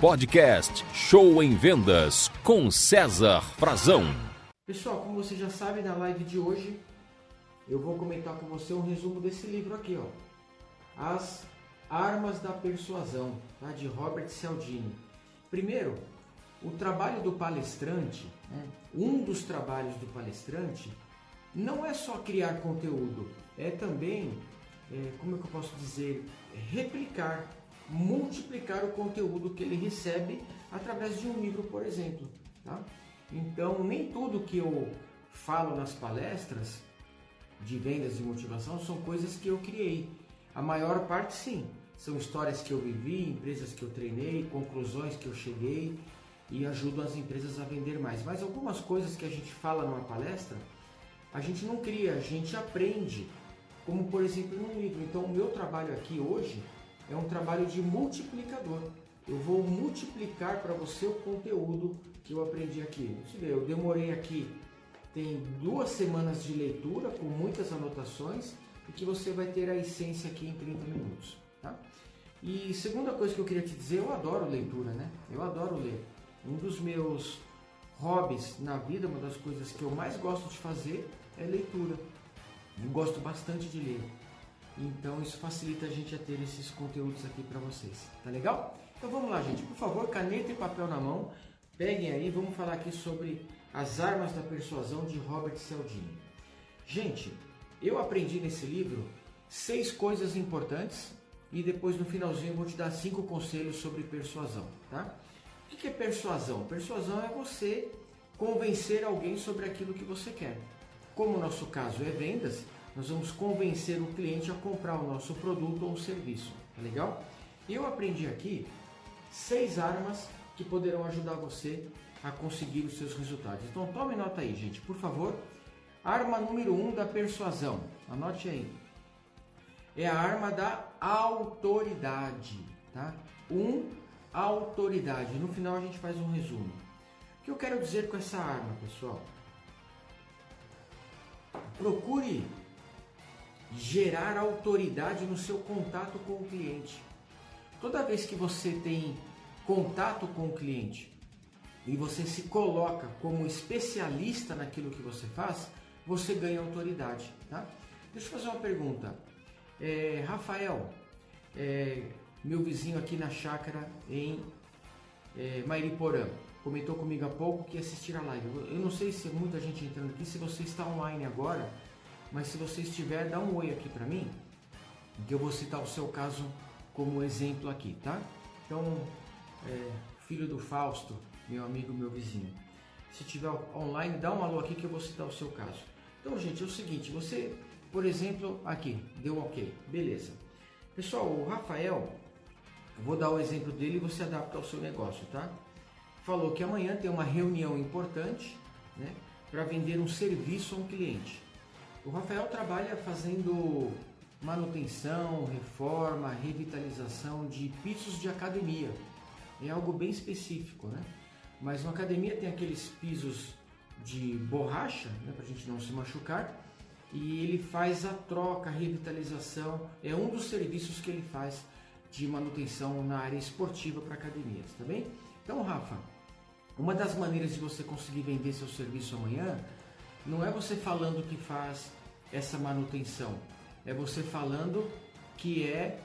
Podcast Show em Vendas com César Frazão. Pessoal, como você já sabe, na live de hoje eu vou comentar com você um resumo desse livro aqui, ó. As Armas da Persuasão, tá? de Robert Cialdini. Primeiro, o trabalho do palestrante, né? um dos trabalhos do palestrante, não é só criar conteúdo, é também, é, como é que eu posso dizer, replicar, multiplicar o conteúdo que ele recebe através de um livro, por exemplo. Tá? Então, nem tudo que eu falo nas palestras de vendas e motivação são coisas que eu criei. A maior parte, sim, são histórias que eu vivi, empresas que eu treinei, conclusões que eu cheguei e ajudo as empresas a vender mais. Mas algumas coisas que a gente fala numa palestra, a gente não cria, a gente aprende, como por exemplo num livro. Então, o meu trabalho aqui hoje é um trabalho de multiplicador. Eu vou multiplicar para você o conteúdo que eu aprendi aqui. Você vê, eu demorei aqui, tem duas semanas de leitura com muitas anotações e que você vai ter a essência aqui em 30 minutos. Tá? E segunda coisa que eu queria te dizer, eu adoro leitura, né? Eu adoro ler. Um dos meus hobbies na vida, uma das coisas que eu mais gosto de fazer é leitura. Eu gosto bastante de ler. Então isso facilita a gente a ter esses conteúdos aqui para vocês. Tá legal? Então vamos lá, gente. Por favor, caneta e papel na mão. Peguem aí, vamos falar aqui sobre as armas da persuasão de Robert Cialdini. Gente, eu aprendi nesse livro seis coisas importantes e depois no finalzinho eu vou te dar cinco conselhos sobre persuasão, tá? O que é persuasão? Persuasão é você convencer alguém sobre aquilo que você quer. Como o nosso caso é vendas, nós vamos convencer o cliente a comprar o nosso produto ou serviço. Tá legal? Eu aprendi aqui seis armas que poderão ajudar você a conseguir os seus resultados. Então tome nota aí, gente, por favor. Arma número um da persuasão. Anote aí. É a arma da autoridade, tá? Um, autoridade. No final a gente faz um resumo. O que eu quero dizer com essa arma, pessoal? Procure gerar autoridade no seu contato com o cliente. Toda vez que você tem contato com o cliente e você se coloca como especialista naquilo que você faz, você ganha autoridade. Tá? Deixa eu fazer uma pergunta. É, Rafael, é, meu vizinho aqui na chácara em é, Mairiporã, comentou comigo há pouco que assistir a live. Eu não sei se muita gente entrando aqui, se você está online agora, mas se você estiver, dá um oi aqui para mim, que eu vou citar o seu caso como exemplo aqui, tá? Então, é, filho do Fausto, meu amigo, meu vizinho. Se tiver online, dá um alô aqui que eu vou citar o seu caso. Então, gente, é o seguinte, você, por exemplo, aqui, deu ok, beleza. Pessoal, o Rafael, vou dar o exemplo dele e você adapta ao seu negócio, tá? Falou que amanhã tem uma reunião importante, né, para vender um serviço a um cliente. O Rafael trabalha fazendo manutenção, reforma, revitalização de pisos de academia. É algo bem específico, né? Mas uma academia tem aqueles pisos de borracha, né, para a gente não se machucar, e ele faz a troca, a revitalização, é um dos serviços que ele faz de manutenção na área esportiva para academias, tá bem? Então, Rafa, uma das maneiras de você conseguir vender seu serviço amanhã não é você falando que faz essa manutenção, é você falando que é,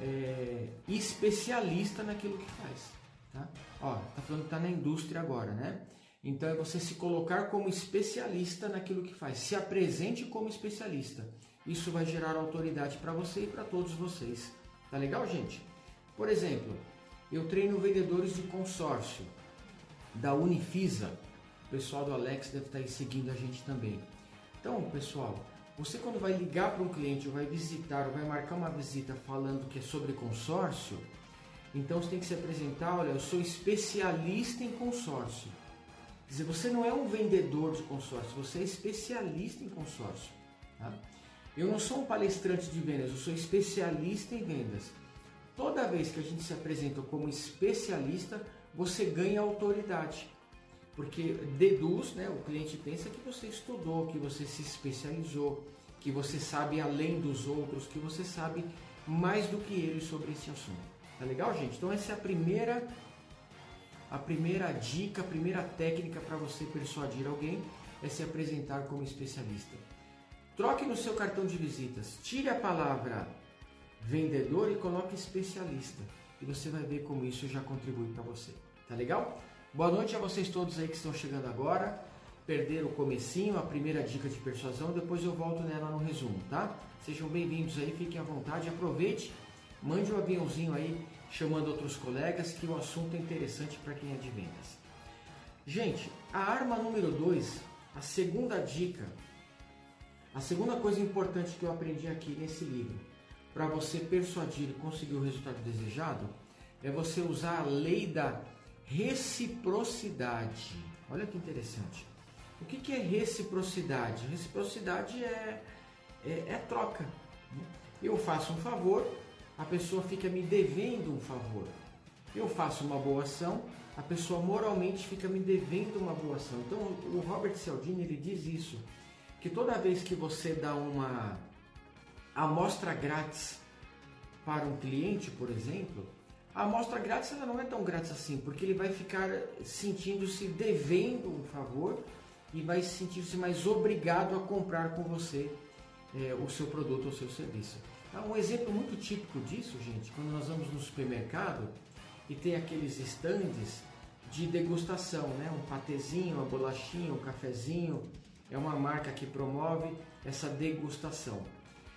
é especialista naquilo que faz. Tá? Ó, tá falando que tá na indústria agora, né? Então é você se colocar como especialista naquilo que faz. Se apresente como especialista. Isso vai gerar autoridade para você e para todos vocês. Tá legal, gente? Por exemplo, eu treino vendedores de consórcio da Unifisa. O pessoal do Alex deve estar tá aí seguindo a gente também. Então, pessoal, você quando vai ligar para um cliente, ou vai visitar, ou vai marcar uma visita falando que é sobre consórcio, então você tem que se apresentar, olha, eu sou especialista em consórcio. Quer dizer, você não é um vendedor de consórcio, você é especialista em consórcio. Tá? Eu não sou um palestrante de vendas, eu sou especialista em vendas. Toda vez que a gente se apresenta como especialista, você ganha autoridade. Porque deduz, né, o cliente pensa que você estudou, que você se especializou, que você sabe além dos outros, que você sabe mais do que ele sobre esse assunto. Tá legal, gente? Então essa é a primeira a primeira dica, a primeira técnica para você persuadir alguém é se apresentar como especialista. Troque no seu cartão de visitas, tire a palavra vendedor e coloque especialista. E você vai ver como isso já contribui para você. Tá legal? Boa noite a vocês todos aí que estão chegando agora. Perderam o comecinho, a primeira dica de persuasão, depois eu volto nela no resumo, tá? Sejam bem-vindos aí, fiquem à vontade, aproveite, mande um aviãozinho aí chamando outros colegas que o assunto é interessante para quem é de vendas. Gente, a arma número 2, a segunda dica, a segunda coisa importante que eu aprendi aqui nesse livro, para você persuadir e conseguir o resultado desejado, é você usar a lei da reciprocidade. Olha que interessante. O que, que é reciprocidade? Reciprocidade é, é, é troca. Eu faço um favor, a pessoa fica me devendo um favor. Eu faço uma boa ação, a pessoa moralmente fica me devendo uma boa ação. Então o Robert Cialdini ele diz isso, que toda vez que você dá uma amostra grátis para um cliente, por exemplo, a amostra grátis ela não é tão grátis assim, porque ele vai ficar sentindo-se devendo um favor e vai sentir-se mais obrigado a comprar com você é, o seu produto ou seu serviço. Então, um exemplo muito típico disso, gente, quando nós vamos no supermercado e tem aqueles estandes de degustação, né? um patezinho, uma bolachinha, um cafezinho, é uma marca que promove essa degustação.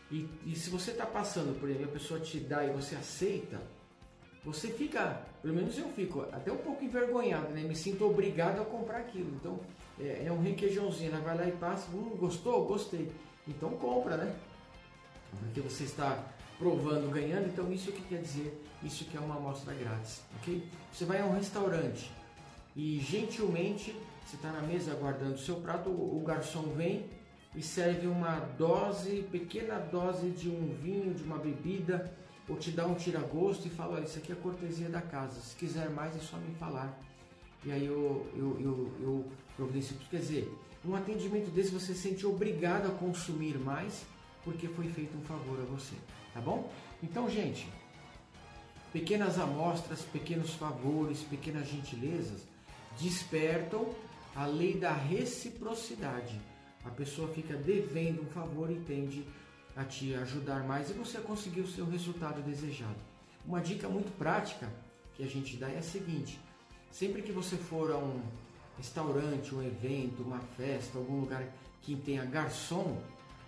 E, e se você está passando por exemplo, a pessoa te dá e você aceita, você fica, pelo menos eu fico, até um pouco envergonhado, né? Me sinto obrigado a comprar aquilo. Então, é, é um requeijãozinho, ela vai lá e passa, hum, gostou? Gostei. Então compra, né? Porque você está provando, ganhando, então isso que quer dizer? Isso que é uma amostra grátis, ok? Você vai a um restaurante e gentilmente você está na mesa aguardando o seu prato, o garçom vem e serve uma dose, pequena dose de um vinho, de uma bebida, ou te dá um tira-gosto e fala, olha, isso aqui é cortesia da casa, se quiser mais é só me falar. E aí eu, eu, eu, eu providencio. Quer dizer, um atendimento desse você se sente obrigado a consumir mais porque foi feito um favor a você, tá bom? Então, gente, pequenas amostras, pequenos favores, pequenas gentilezas despertam a lei da reciprocidade. A pessoa fica devendo um favor e tende a te ajudar mais e você a conseguir o seu resultado desejado. Uma dica muito prática que a gente dá é a seguinte: sempre que você for a um restaurante, um evento, uma festa, algum lugar que tenha garçom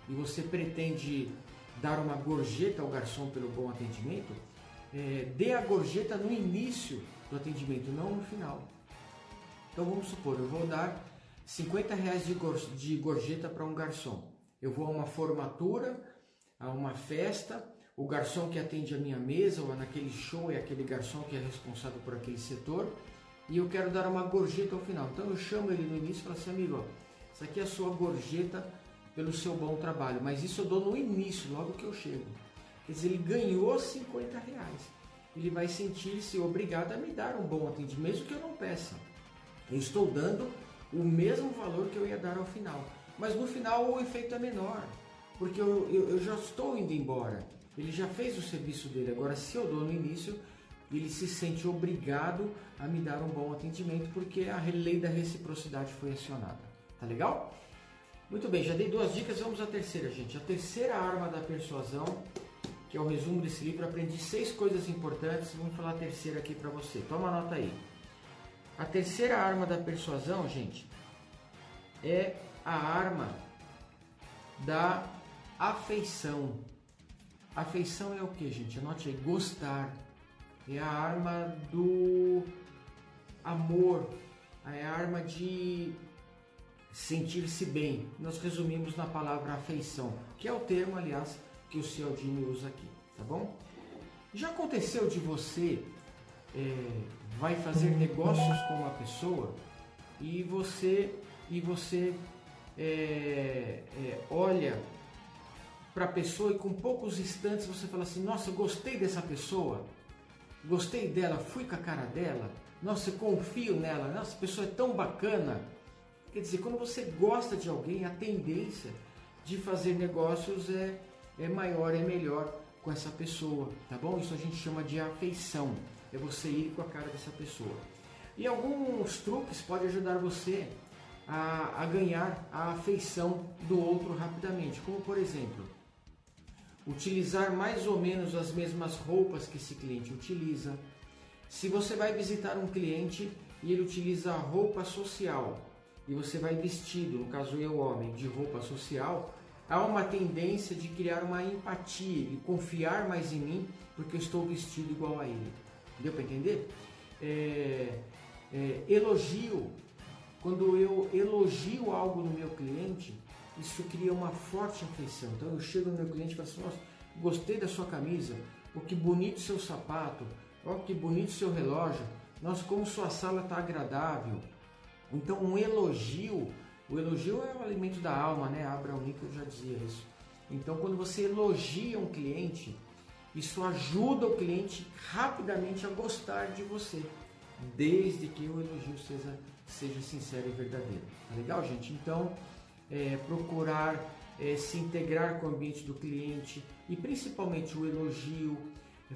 e você pretende dar uma gorjeta ao garçom pelo bom atendimento, é, dê a gorjeta no início do atendimento, não no final. Então vamos supor, eu vou dar 50 reais de gorjeta para um garçom. Eu vou a uma formatura, a uma festa, o garçom que atende a minha mesa ou naquele show é aquele garçom que é responsável por aquele setor e eu quero dar uma gorjeta ao final. Então eu chamo ele no início e falo assim, amigo, ó, isso aqui é a sua gorjeta pelo seu bom trabalho, mas isso eu dou no início, logo que eu chego. Quer dizer, ele ganhou 50 reais. Ele vai sentir-se obrigado a me dar um bom atendimento, mesmo que eu não peça. Eu estou dando o mesmo valor que eu ia dar ao final. Mas no final o efeito é menor, porque eu, eu, eu já estou indo embora. Ele já fez o serviço dele. Agora, se eu dou no início, ele se sente obrigado a me dar um bom atendimento, porque a lei da reciprocidade foi acionada. Tá legal? Muito bem, já dei duas dicas, vamos à terceira, gente. A terceira arma da persuasão, que é o resumo desse livro, aprendi seis coisas importantes, vamos falar a terceira aqui para você. Toma nota aí. A terceira arma da persuasão, gente, é a arma da afeição. Afeição é o que, gente? Anote aí, gostar. É a arma do amor, é a arma de sentir-se bem. Nós resumimos na palavra afeição, que é o termo, aliás, que o Cialdini usa aqui, tá bom? Já aconteceu de você é, vai fazer negócios com uma pessoa e você e você é, é, olha para a pessoa e com poucos instantes você fala assim, nossa, gostei dessa pessoa, gostei dela, fui com a cara dela, nossa, confio nela, nossa, a pessoa é tão bacana. Quer dizer, quando você gosta de alguém, a tendência de fazer negócios é, é maior, é melhor com essa pessoa, tá bom? Isso a gente chama de afeição é você ir com a cara dessa pessoa. E alguns truques podem ajudar você a, a ganhar a afeição do outro rapidamente, como por exemplo, utilizar mais ou menos as mesmas roupas que esse cliente utiliza. Se você vai visitar um cliente e ele utiliza roupa social e você vai vestido, no caso eu homem, de roupa social, há uma tendência de criar uma empatia e confiar mais em mim porque eu estou vestido igual a ele. Deu para entender? É, é, elogio. Quando eu elogio algo no meu cliente, isso cria uma forte afeição. Então eu chego no meu cliente e falo assim, nossa, gostei da sua camisa, oh, que bonito seu sapato, oh, que bonito seu relógio, nossa, como sua sala está agradável. Então um elogio, o elogio é o alimento da alma, né? Abraham Lincoln já dizia isso. Então quando você elogia um cliente, isso ajuda o cliente rapidamente a gostar de você, desde que o elogio seja, seja sincero e verdadeiro. Tá legal, gente? Então, é, procurar é, se integrar com o ambiente do cliente e principalmente o elogio,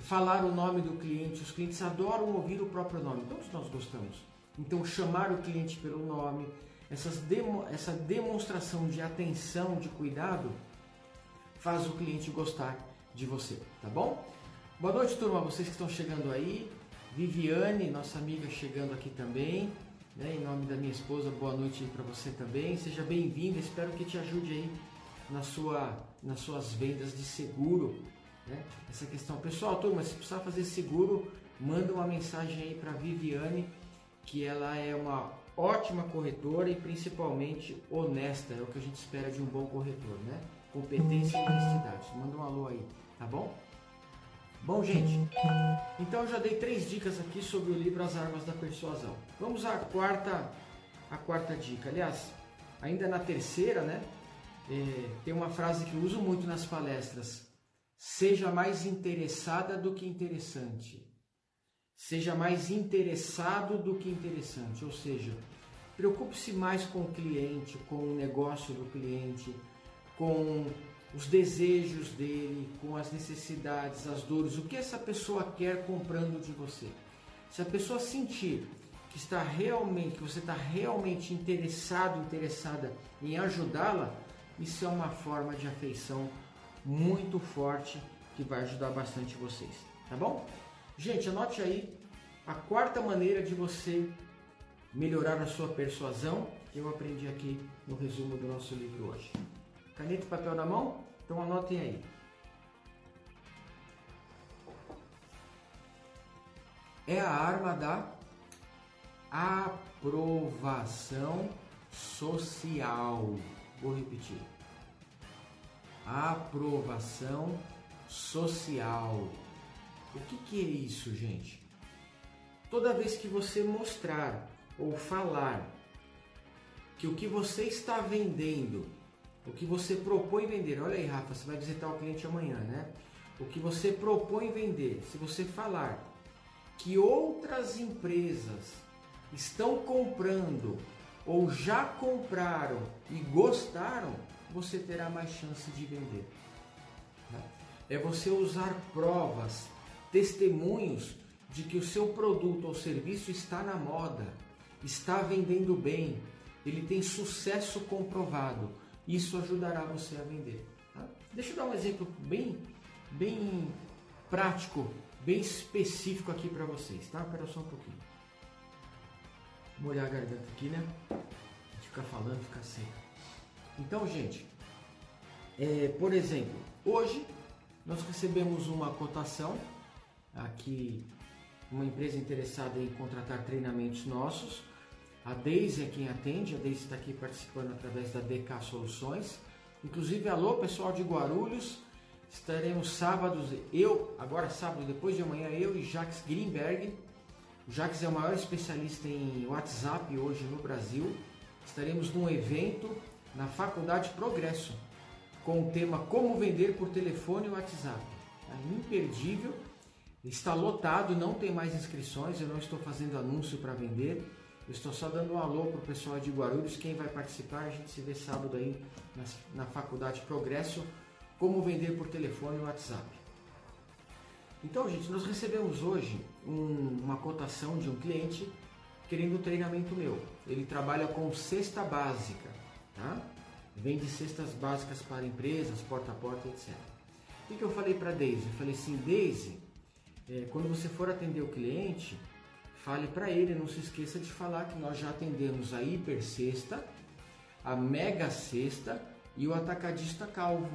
falar o nome do cliente. Os clientes adoram ouvir o próprio nome, todos nós gostamos. Então, chamar o cliente pelo nome, demo, essa demonstração de atenção, de cuidado, faz o cliente gostar de você, tá bom? Boa noite, turma, vocês que estão chegando aí. Viviane, nossa amiga, chegando aqui também. Né? Em nome da minha esposa, boa noite para você também. Seja bem-vinda, espero que te ajude aí na sua, nas suas vendas de seguro. Né? Essa questão. Pessoal, turma, se precisar fazer seguro, manda uma mensagem aí para Viviane, que ela é uma ótima corretora e principalmente honesta. É o que a gente espera de um bom corretor, né? Competência e honestidade. Manda um alô aí, tá bom? Bom, gente, então eu já dei três dicas aqui sobre o livro As Armas da Persuasão. Vamos à quarta, a quarta dica. Aliás, ainda na terceira, né? É, tem uma frase que eu uso muito nas palestras: seja mais interessada do que interessante. Seja mais interessado do que interessante. Ou seja, preocupe-se mais com o cliente, com o negócio do cliente, com os desejos dele, com as necessidades, as dores, o que essa pessoa quer comprando de você. Se a pessoa sentir que está realmente, que você está realmente interessado, interessada em ajudá-la, isso é uma forma de afeição muito forte que vai ajudar bastante vocês, tá bom? Gente, anote aí a quarta maneira de você melhorar a sua persuasão que eu aprendi aqui no resumo do nosso livro hoje. Caneta e papel na mão? Então anotem aí. É a arma da aprovação social. Vou repetir. Aprovação social. O que, que é isso, gente? Toda vez que você mostrar ou falar que o que você está vendendo, o que você propõe vender, olha aí, Rafa, você vai visitar o cliente amanhã, né? O que você propõe vender, se você falar que outras empresas estão comprando ou já compraram e gostaram, você terá mais chance de vender. Né? É você usar provas, testemunhos de que o seu produto ou serviço está na moda, está vendendo bem, ele tem sucesso comprovado. Isso ajudará você a vender. Tá? Deixa eu dar um exemplo bem, bem prático, bem específico aqui para vocês, tá? Espera só um pouquinho molhar a garganta aqui, né? Ficar falando, ficar seca. Então, gente, é, por exemplo, hoje nós recebemos uma cotação aqui, uma empresa interessada em contratar treinamentos nossos. A Deise é quem atende, a Deise está aqui participando através da DK Soluções. Inclusive, alô pessoal de Guarulhos, estaremos sábados, eu, agora sábado, depois de amanhã, eu e Jacques Greenberg, o Jacques é o maior especialista em WhatsApp hoje no Brasil. Estaremos num evento na Faculdade Progresso com o tema Como Vender por Telefone e WhatsApp. É imperdível, está lotado, não tem mais inscrições, eu não estou fazendo anúncio para vender. Eu estou só dando um alô para o pessoal de Guarulhos, quem vai participar, a gente se vê sábado aí na, na Faculdade Progresso, Como Vender por Telefone e WhatsApp. Então, gente, nós recebemos hoje um, uma cotação de um cliente querendo treinamento meu. Ele trabalha com cesta básica, tá? Vende cestas básicas para empresas, porta a porta, etc. O que, eu falei para Daisy? Eu falei assim, Daisy, é, quando você for atender o cliente, fale para ele, não se esqueça de falar que nós já atendemos a hiper cesta, a mega cesta e o atacadista calvo.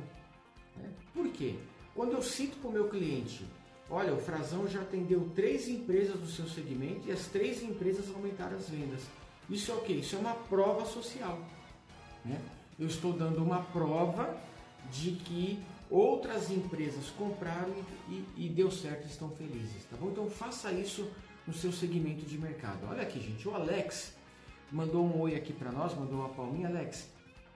Né? Por quê? Quando eu cito para o meu cliente, olha, o Frazão já atendeu três empresas do seu segmento e as três empresas aumentaram as vendas. Isso é o que? Isso é uma prova social. Né? Eu estou dando uma prova de que outras empresas compraram e, e, deu certo e estão felizes, tá bom? Então faça isso no seu segmento de mercado. Olha aqui, gente, o Alex mandou um oi aqui para nós, mandou uma palminha. Alex,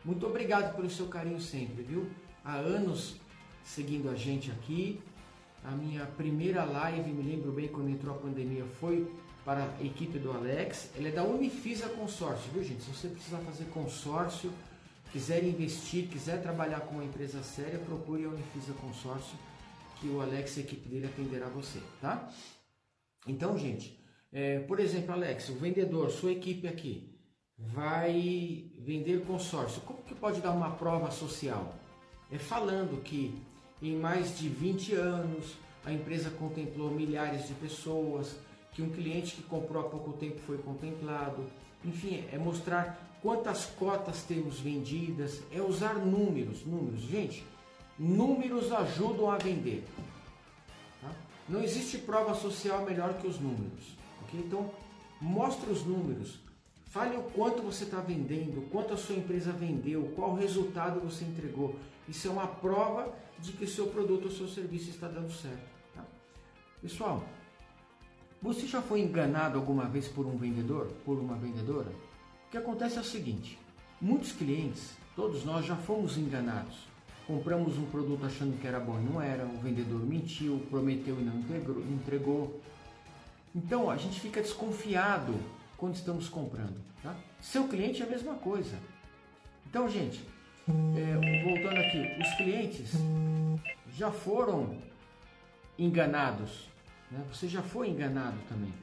muito obrigado pelo seu carinho sempre, viu? Há anos seguindo a gente aqui. A minha primeira live, me lembro bem quando entrou a pandemia, foi para a equipe do Alex. Ele é da Unifisa Consórcio, viu gente? Se você precisar fazer consórcio, quiser investir, quiser trabalhar com uma empresa séria, procure a Unifisa Consórcio, que o Alex e a equipe dele atenderá você, tá? Então, gente, é, por exemplo, Alex, o vendedor, sua equipe aqui, vai vender consórcio. Como que pode dar uma prova social? É falando que em mais de 20 anos a empresa contemplou milhares de pessoas, que um cliente que comprou há pouco tempo foi contemplado. Enfim, é mostrar quantas cotas temos vendidas, é usar números, números. Gente, números ajudam a vender. Não existe prova social melhor que os números. Okay? Então, mostre os números. Fale o quanto você está vendendo, quanto a sua empresa vendeu, qual resultado você entregou. Isso é uma prova de que o seu produto ou seu serviço está dando certo. Tá? Pessoal, você já foi enganado alguma vez por um vendedor, por uma vendedora? O que acontece é o seguinte: muitos clientes, todos nós já fomos enganados. Compramos um produto achando que era bom e não era, o vendedor mentiu, prometeu e não entregou. Então a gente fica desconfiado quando estamos comprando. Tá? Seu cliente é a mesma coisa. Então, gente, é, voltando aqui, os clientes já foram enganados. Né? Você já foi enganado também.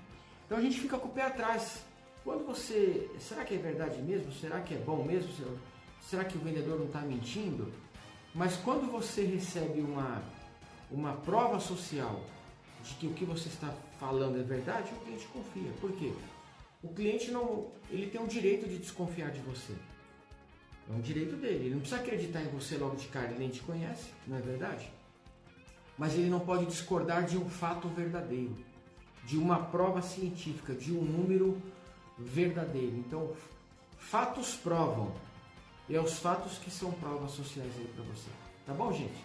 Então a gente fica com o pé atrás. Quando você. Será que é verdade mesmo? Será que é bom mesmo? Será que o vendedor não está mentindo? Mas quando você recebe uma, uma prova social de que o que você está falando é verdade, o cliente confia. Por quê? O cliente não. Ele tem o direito de desconfiar de você. É um direito dele. Ele não precisa acreditar em você logo de cara, ele nem te conhece, não é verdade? Mas ele não pode discordar de um fato verdadeiro, de uma prova científica, de um número verdadeiro. Então, fatos provam. E é os fatos que são provas sociais aí para você. Tá bom, gente?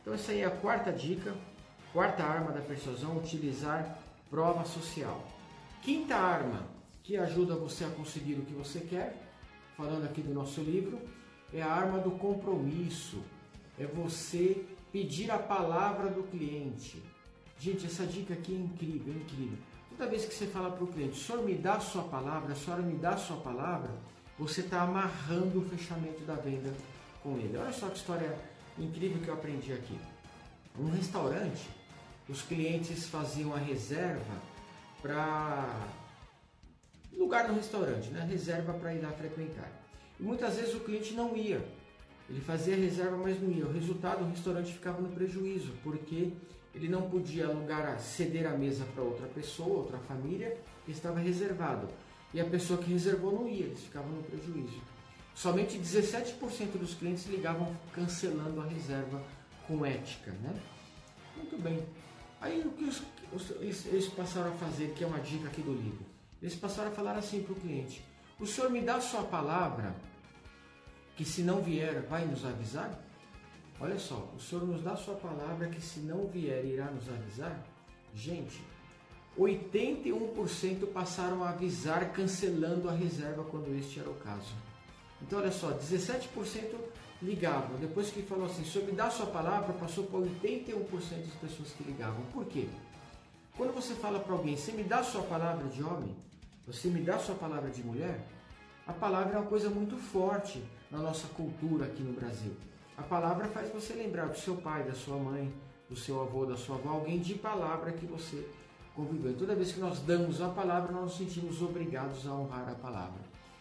Então, essa aí é a quarta dica, quarta arma da persuasão: utilizar prova social. Quinta arma que ajuda você a conseguir o que você quer, falando aqui do nosso livro, é a arma do compromisso. É você pedir a palavra do cliente. Gente, essa dica aqui é incrível, é incrível. Toda vez que você fala para o cliente, o senhor me dá a sua palavra, a senhora me dá a sua palavra, você está amarrando o fechamento da venda com ele. Olha só que história incrível que eu aprendi aqui. Um restaurante, os clientes faziam a reserva para lugar no restaurante, né? reserva para ir lá frequentar. E muitas vezes o cliente não ia. Ele fazia reserva, mas não ia. O resultado, o restaurante ficava no prejuízo, porque ele não podia alugar, ceder a mesa para outra pessoa, outra família, que estava reservado. E a pessoa que reservou não ia, eles ficavam no prejuízo. Somente 17% dos clientes ligavam cancelando a reserva com ética. Né? Muito bem. Aí o que os, os, eles, passaram a fazer, que é uma dica aqui do livro, eles passaram a falar assim para o cliente: O senhor me dá sua palavra que se não vier vai nos avisar? Olha só, o Senhor nos dá sua palavra que se não vier irá nos avisar? Gente, 81% passaram a avisar cancelando a reserva quando este era o caso. Então olha só, 17% ligavam. Depois que falou assim, me dá sua palavra, passou para 81% das pessoas que ligavam. Por quê? Quando você fala para alguém, você me dá sua palavra de homem, você me dá sua palavra de mulher, a palavra é uma coisa muito forte na nossa cultura aqui no Brasil. A palavra faz você lembrar do seu pai, da sua mãe, do seu avô, da sua avó, alguém de palavra que você conviveu. Toda vez que nós damos a palavra, nós nos sentimos obrigados a honrar a palavra.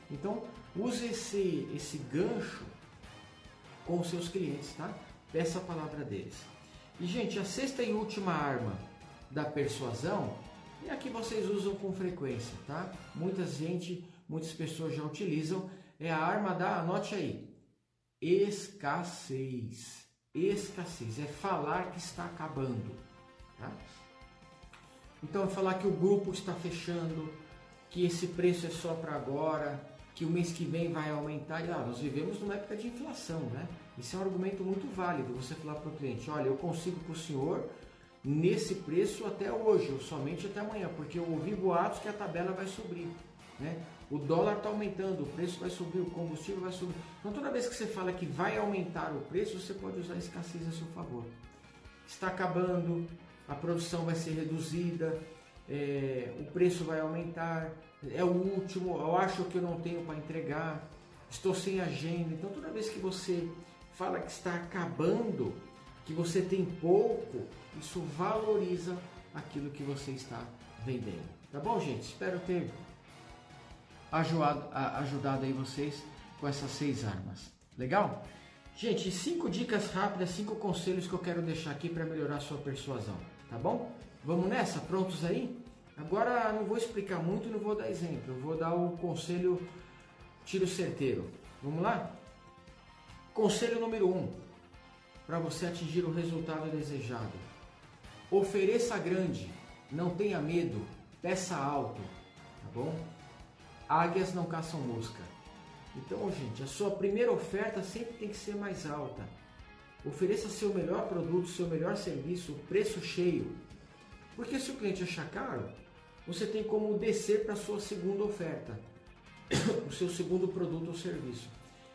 Então, use esse, esse gancho com os seus clientes, tá? Peça a palavra deles. E, gente, a sexta e última arma da persuasão é a que vocês usam com frequência, tá? Muita gente, muitas pessoas já utilizam, é a arma da, anote aí, escassez. Escassez é falar que está acabando, tá? Então, falar que o grupo está fechando, que esse preço é só para agora, que o mês que vem vai aumentar. E, ah, nós vivemos numa época de inflação, né? Isso é um argumento muito válido. Você falar para o cliente: olha, eu consigo para o senhor nesse preço até hoje, ou somente até amanhã, porque eu ouvi boatos que a tabela vai subir. Né? O dólar está aumentando, o preço vai subir, o combustível vai subir. Então, toda vez que você fala que vai aumentar o preço, você pode usar a escassez a seu favor. Está acabando, a produção vai ser reduzida, é, o preço vai aumentar, é o último, eu acho que eu não tenho para entregar, estou sem agenda. Então, toda vez que você fala que está acabando, que você tem pouco, isso valoriza aquilo que você está vendendo. Tá bom, gente? Espero ter ajudado, ajudado aí vocês com essas seis armas. Legal? Gente, cinco dicas rápidas, cinco conselhos que eu quero deixar aqui para melhorar sua persuasão, tá bom? Vamos nessa? Prontos aí? Agora não vou explicar muito, não vou dar exemplo, eu vou dar o conselho tiro certeiro. Vamos lá? Conselho número um, para você atingir o resultado desejado. Ofereça grande, não tenha medo, peça alto, tá bom? Águias não caçam mosca. Então, gente, a sua primeira oferta sempre tem que ser mais alta. Ofereça seu melhor produto, seu melhor serviço, preço cheio. Porque se o cliente achar caro, você tem como descer para a sua segunda oferta, o seu segundo produto ou serviço.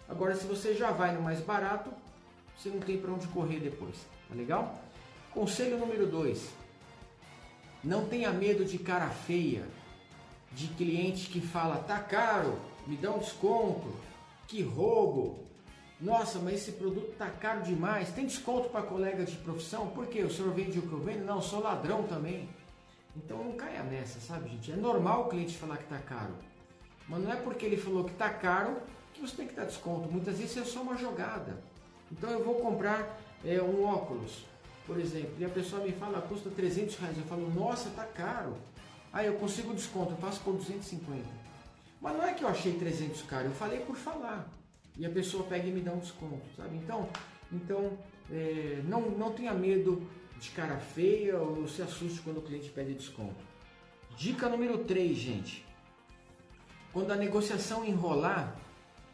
Agora, se você já vai no mais barato, você não tem para onde correr depois. Tá legal? Conselho número 2. Não tenha medo de cara feia, de cliente que fala, tá caro, me dá um desconto, que roubo. Nossa, mas esse produto tá caro demais. Tem desconto para colega de profissão? Por quê? O senhor vende o que eu vendo? Não, sou ladrão também. Então não caia nessa, sabe, gente? É normal o cliente falar que tá caro. Mas não é porque ele falou que tá caro que você tem que dar desconto. Muitas vezes é só uma jogada. Então eu vou comprar é, um óculos, por exemplo, e a pessoa me fala, custa 300 reais. Eu falo, nossa, tá caro. Aí eu consigo desconto, eu faço por 250. Mas não é que eu achei 300 caro, eu falei por falar. E a pessoa pega e me dá um desconto, sabe? Então, então é, não, não tenha medo de cara feia ou se assuste quando o cliente pede desconto. Dica número 3, gente. Quando a negociação enrolar,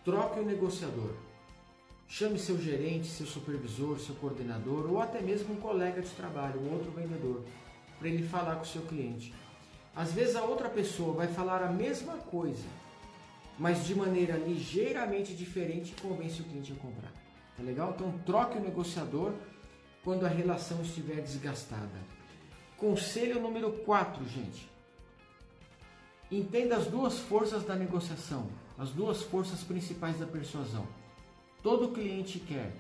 troque o negociador. Chame seu gerente, seu supervisor, seu coordenador ou até mesmo um colega de trabalho, um outro vendedor, para ele falar com o seu cliente. Às vezes a outra pessoa vai falar a mesma coisa, mas de maneira ligeiramente diferente convence o cliente a comprar. Tá legal? Então troque o negociador quando a relação estiver desgastada. Conselho número 4, gente. Entenda as duas forças da negociação, as duas forças principais da persuasão Todo cliente quer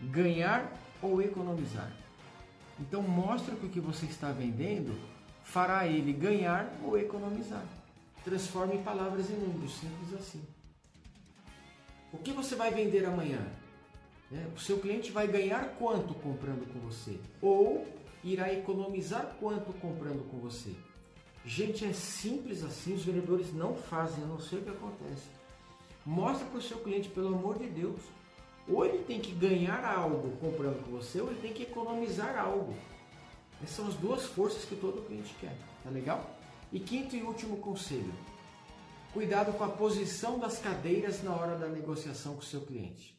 ganhar ou economizar. Então mostre que o que você está vendendo fará ele ganhar ou economizar. Transforme palavras em números, simples assim. O que você vai vender amanhã? É, o seu cliente vai ganhar quanto comprando com você? Ou irá economizar quanto comprando com você? Gente, é simples assim, os vendedores não fazem, eu não sei o que acontece. Mostra para o seu cliente, pelo amor de Deus. Ou ele tem que ganhar algo comprando com você, ou ele tem que economizar algo. Essas são as duas forças que todo cliente quer. Tá legal? E quinto e último conselho: cuidado com a posição das cadeiras na hora da negociação com o seu cliente.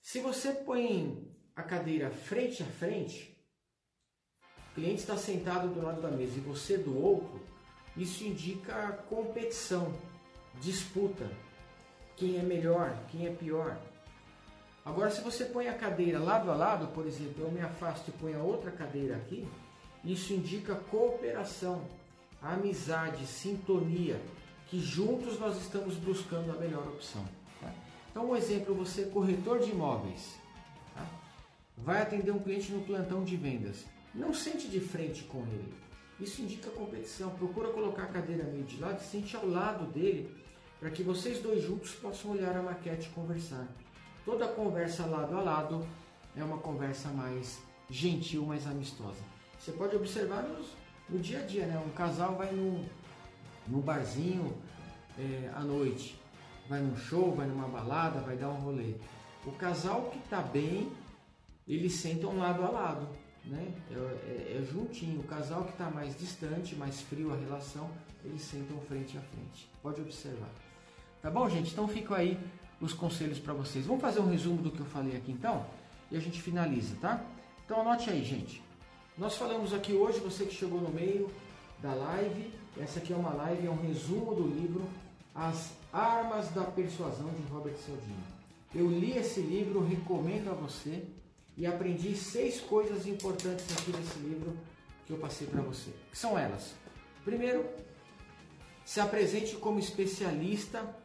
Se você põe a cadeira frente a frente, o cliente está sentado do lado da mesa e você do outro, isso indica competição, disputa quem é melhor, quem é pior. Agora, se você põe a cadeira lado a lado, por exemplo, eu me afasto e ponho a outra cadeira aqui, isso indica cooperação, amizade, sintonia, que juntos nós estamos buscando a melhor opção. Tá? Então, um exemplo, você é corretor de imóveis, tá? vai atender um cliente no plantão de vendas. Não sente de frente com ele. Isso indica competição. Procura colocar a cadeira meio de lado e sente ao lado dele para que vocês dois juntos possam olhar a maquete e conversar. Toda conversa lado a lado é uma conversa mais gentil, mais amistosa. Você pode observar nos, no dia a dia, né? Um casal vai no, no barzinho é, à noite, vai num show, vai numa balada, vai dar um rolê. O casal que está bem, eles sentam lado a lado, né? É, é, é juntinho. O casal que está mais distante, mais frio a relação, eles sentam frente a frente. Pode observar. Tá bom, gente? Então ficam aí os conselhos para vocês. Vamos fazer um resumo do que eu falei aqui então? E a gente finaliza, tá? Então anote aí, gente. Nós falamos aqui hoje, você que chegou no meio da live, essa aqui é uma live, é um resumo do livro As Armas da Persuasão de Robert Cialdini. Eu li esse livro, recomendo a você e aprendi seis coisas importantes aqui nesse livro que eu passei para você. Que são elas? Primeiro, se apresente como especialista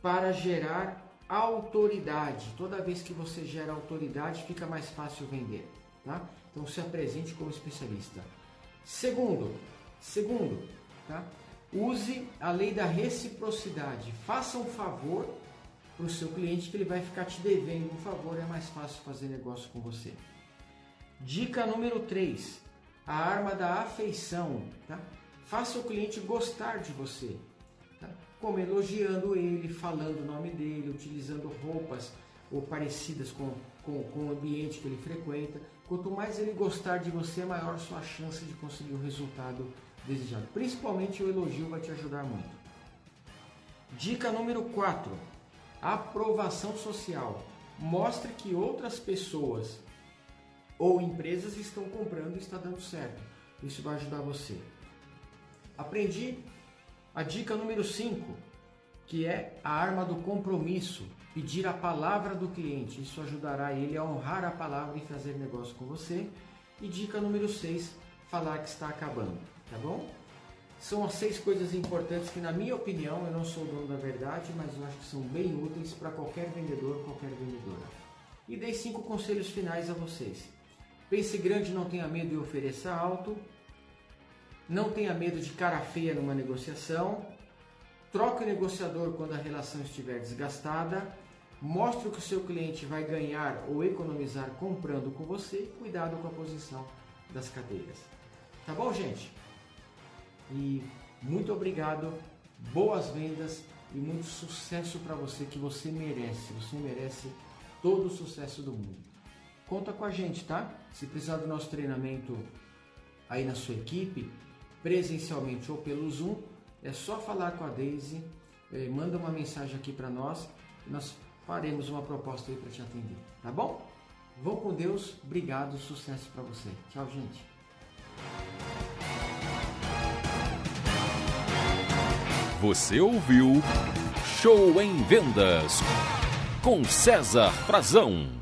para gerar autoridade. Toda vez que você gera autoridade, fica mais fácil vender, tá? Então se apresente como especialista. Segundo, segundo, tá? Use a lei da reciprocidade. Faça um favor para o seu cliente que ele vai ficar te devendo um favor, é mais fácil fazer negócio com você. Dica número 3, a arma da afeição. Tá? Faça o cliente gostar de você, tá? como elogiando ele, falando o nome dele, utilizando roupas ou parecidas com, com, com o ambiente que ele frequenta. Quanto mais ele gostar de você, maior sua chance de conseguir o resultado desejado. Principalmente o elogio vai te ajudar muito. Dica número 4 aprovação social. Mostre que outras pessoas ou empresas estão comprando e está dando certo. Isso vai ajudar você. Aprendi a dica número 5, que é a arma do compromisso. Pedir a palavra do cliente. Isso ajudará ele a honrar a palavra e fazer negócio com você. E dica número 6, falar que está acabando. Tá bom? São as seis coisas importantes que, na minha opinião, eu não sou dono da verdade, mas eu acho que são bem úteis para qualquer vendedor, qualquer vendedora. E dei cinco conselhos finais a vocês. Pense grande, não tenha medo de oferecer alto. Não tenha medo de cara feia numa negociação. Troque o negociador quando a relação estiver desgastada. Mostre o que o seu cliente vai ganhar ou economizar comprando com você. Cuidado com a posição das cadeiras. Tá bom, gente? E muito obrigado, boas vendas e muito sucesso para você que você merece. Você merece todo o sucesso do mundo. Conta com a gente, tá? Se precisar do nosso treinamento aí na sua equipe, presencialmente ou pelo Zoom, é só falar com a Daisy, eh, manda uma mensagem aqui para nós nós faremos uma proposta aí para te atender, tá bom? Vão com Deus, obrigado, sucesso para você. Tchau, gente. Você ouviu Show em Vendas com César Frazão.